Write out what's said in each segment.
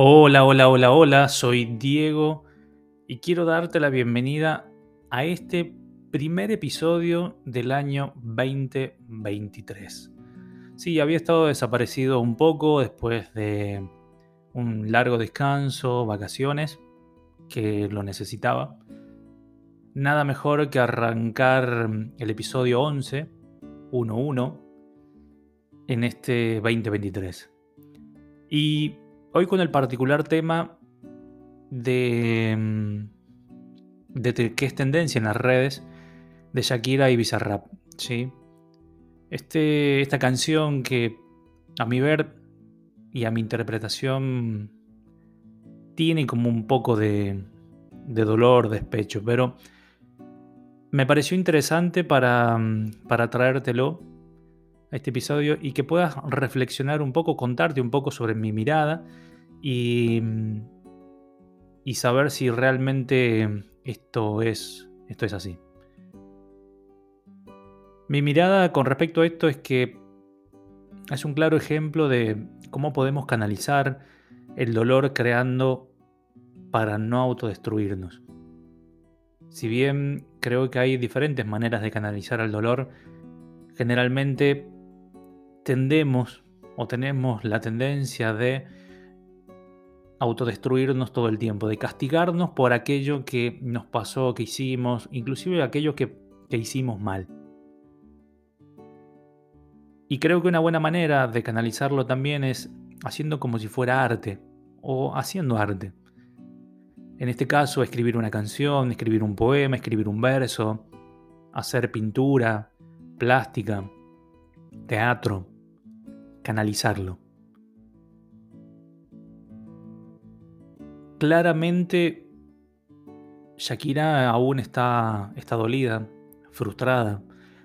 Hola, hola, hola, hola, soy Diego y quiero darte la bienvenida a este primer episodio del año 2023. Sí, había estado desaparecido un poco después de un largo descanso, vacaciones, que lo necesitaba. Nada mejor que arrancar el episodio 11, 1.1, en este 2023. Y Hoy con el particular tema de, mm, de, que es tendencia en las redes de Shakira y Bizarrap. ¿sí? Este, esta canción que a mi ver y a mi interpretación tiene como un poco de, de dolor, despecho, pero me pareció interesante para, mm, para traértelo a este episodio y que puedas reflexionar un poco, contarte un poco sobre mi mirada y, y saber si realmente esto es, esto es así. Mi mirada con respecto a esto es que es un claro ejemplo de cómo podemos canalizar el dolor creando para no autodestruirnos. Si bien creo que hay diferentes maneras de canalizar el dolor, generalmente tendemos o tenemos la tendencia de autodestruirnos todo el tiempo, de castigarnos por aquello que nos pasó, que hicimos, inclusive aquello que, que hicimos mal. Y creo que una buena manera de canalizarlo también es haciendo como si fuera arte o haciendo arte. En este caso, escribir una canción, escribir un poema, escribir un verso, hacer pintura, plástica, teatro canalizarlo. Claramente Shakira aún está, está dolida, frustrada,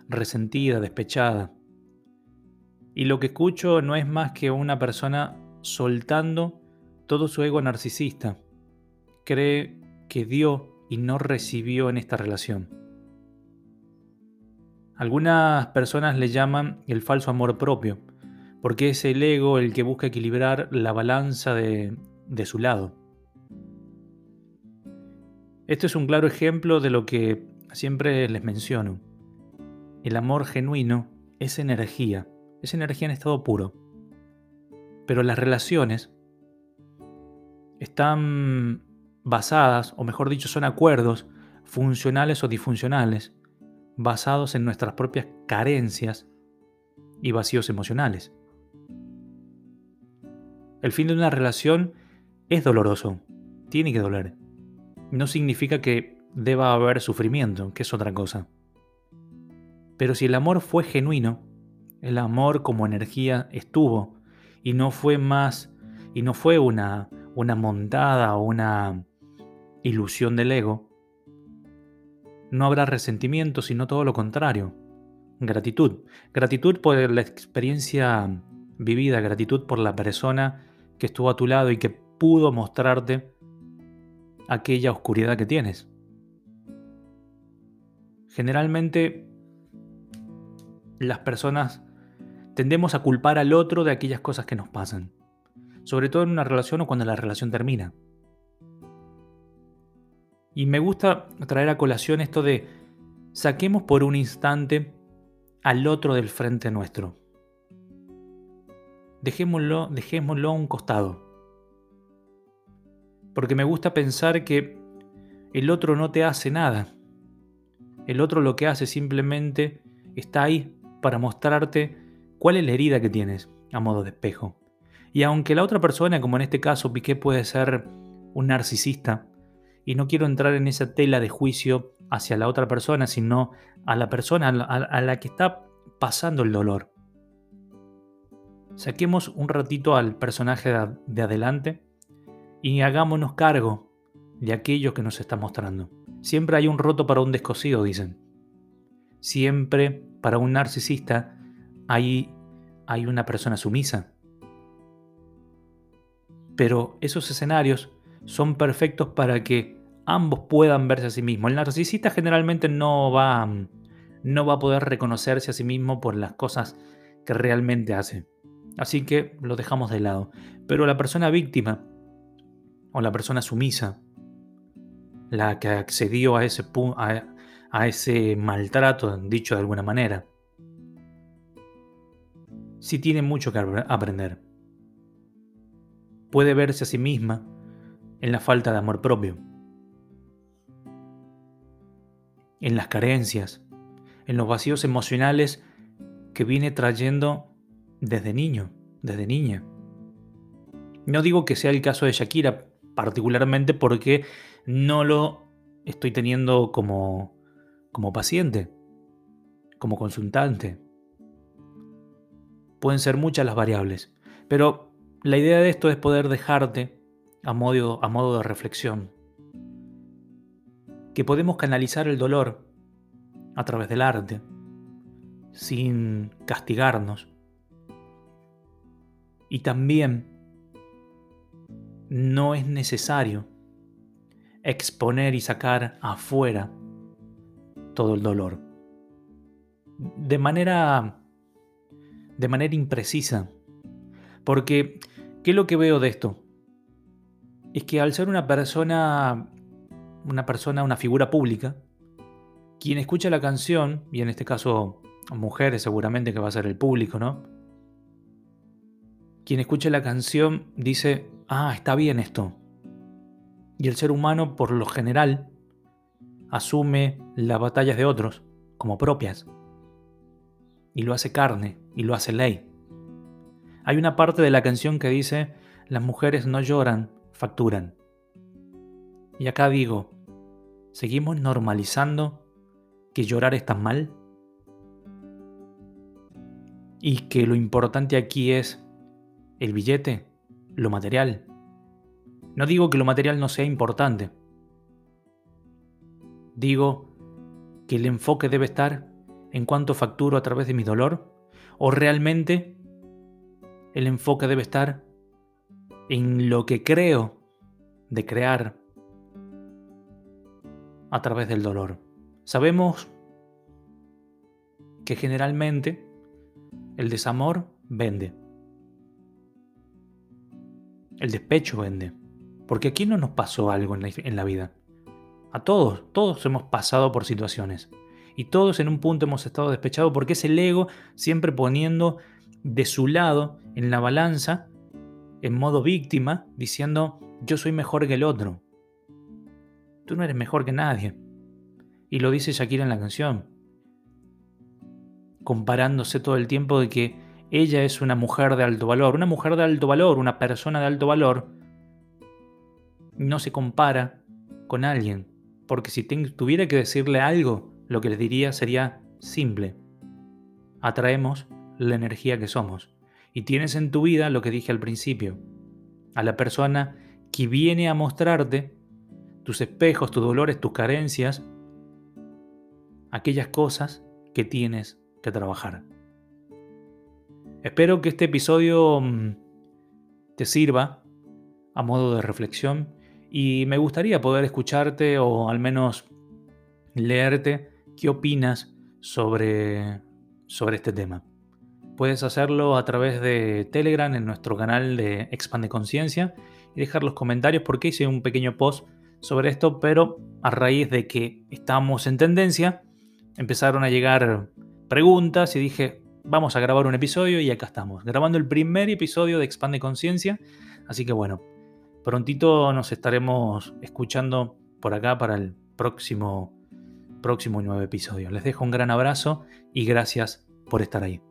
resentida, despechada. Y lo que escucho no es más que una persona soltando todo su ego narcisista. Cree que dio y no recibió en esta relación. Algunas personas le llaman el falso amor propio, porque es el ego el que busca equilibrar la balanza de, su lado. Esto es un claro ejemplo de lo que siempre les menciono. El amor genuino es energía, es energía en estado puro. Pero las relaciones están basadas, o mejor dicho, son acuerdos funcionales o disfuncionales, basados en nuestras propias carencias y vacíos emocionales. El fin de una relación es doloroso, tiene que doler. No significa que deba haber sufrimiento, que es otra cosa. Pero si el amor fue genuino, el amor como energía estuvo y no fue más y no fue una una montada o una ilusión del ego, no habrá resentimiento, sino todo lo contrario. Gratitud. Gratitud por la experiencia vivida, gratitud por la persona que estuvo a tu lado y que pudo mostrarte aquella oscuridad que tienes. Generalmente las personas tendemos a culpar al otro de aquellas cosas que nos pasan, sobre todo en una relación o cuando la relación termina. Y me gusta traer a colación esto de saquemos por un instante al otro del frente nuestro dejémoslo, dejémoslo a un costado. Porque me gusta pensar que el otro no te hace nada. El otro lo que hace simplemente está ahí para mostrarte cuál es la herida que tienes a modo de espejo. Y aunque la otra persona, como en este caso Piqué, puede ser un narcisista, y no quiero entrar en esa tela de juicio hacia la otra persona, sino a la persona a la que está pasando el dolor. Saquemos un ratito al personaje de adelante y hagámonos cargo de aquello que nos está mostrando. Siempre hay un roto para un descosido, dicen. Siempre para un narcisista hay, hay una persona sumisa. Pero esos escenarios son perfectos para que ambos puedan verse a sí mismos. El narcisista generalmente no va, no va a poder reconocerse a sí mismo por las cosas que realmente hace. Así que lo dejamos de lado. Pero la persona víctima o la persona sumisa, la que accedió a ese, a, a ese maltrato, dicho de alguna manera, sí tiene mucho que aprender. Puede verse a sí misma en la falta de amor propio, en las carencias, en los vacíos emocionales que viene trayendo desde niño, desde niña. No digo que sea el caso de Shakira, particularmente porque no lo estoy teniendo como, como paciente, como consultante. Pueden ser muchas las variables, pero la idea de esto es poder dejarte a modo, a modo de reflexión, que podemos canalizar el dolor a través del arte, sin castigarnos. Y también no es necesario exponer y sacar afuera todo el dolor. De manera de manera imprecisa. Porque ¿qué es lo que veo de esto? Es que al ser una persona una persona, una figura pública, quien escucha la canción, y en este caso mujeres seguramente que va a ser el público, ¿no? Quien escucha la canción dice, ah, está bien esto. Y el ser humano, por lo general, asume las batallas de otros como propias. Y lo hace carne, y lo hace ley. Hay una parte de la canción que dice, las mujeres no lloran, facturan. Y acá digo, ¿seguimos normalizando que llorar está mal? Y que lo importante aquí es el billete, lo material. No digo que lo material no sea importante. Digo que el enfoque debe estar en cuánto facturo a través de mi dolor o realmente el enfoque debe estar en lo que creo de crear a través del dolor. Sabemos que generalmente el desamor vende. El despecho vende. Porque aquí no nos pasó algo en la, vida. A todos, todos hemos pasado por situaciones. Y todos en un punto hemos estado despechados porque es el ego siempre poniendo de su lado en la balanza, en modo víctima, diciendo yo soy mejor que el otro. Tú no eres mejor que nadie. Y lo dice Shakira en la canción. Comparándose todo el tiempo de que ella es una mujer de alto valor. Una mujer de alto valor, una persona de alto valor, no se compara con alguien. Porque si tuviera que decirle algo, lo que les diría sería simple. Atraemos la energía que somos. Y tienes en tu vida lo que dije al principio. A la persona que viene a mostrarte tus espejos, tus dolores, tus carencias, aquellas cosas que tienes que trabajar. Espero que este episodio mm, te sirva a modo de reflexión y me gustaría poder escucharte o al menos leerte qué opinas sobre, sobre este tema. Puedes hacerlo a través de Telegram en nuestro canal de Expande Conciencia y dejar los comentarios porque hice un pequeño post sobre esto, pero a raíz de que estamos en tendencia, empezaron a llegar preguntas y dije, vamos a grabar un episodio y acá estamos, grabando el primer episodio de Expande Conciencia. Así que bueno, prontito nos estaremos escuchando por acá para el próximo, próximo nuevo episodio. Les dejo un gran abrazo y gracias por estar ahí.